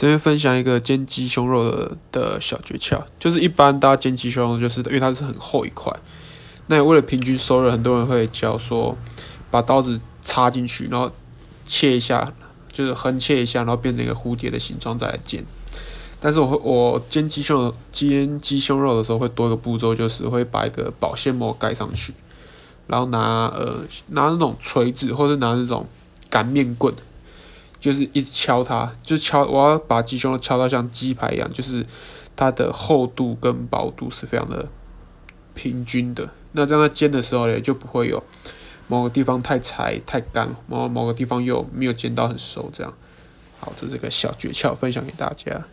这边分享一个煎鸡胸肉的的小诀窍，就是一般大家煎鸡胸肉，就是因为它是很厚一块，那为了平均收热，很多人会教说把刀子插进去，然后切一下，就是横切一下，然后变成一个蝴蝶的形状再来煎。但是我会我煎鸡胸煎鸡胸肉的时候会多一个步骤，就是会把一个保鲜膜盖上去，然后拿呃拿那种锤子或者拿那种擀面棍。就是一直敲它，就敲，我要把鸡胸肉敲到像鸡排一样，就是它的厚度跟薄度是非常的平均的。那这样在煎的时候呢，就不会有某个地方太柴太干，某某个地方又没有煎到很熟。这样，好，这是个小诀窍，分享给大家。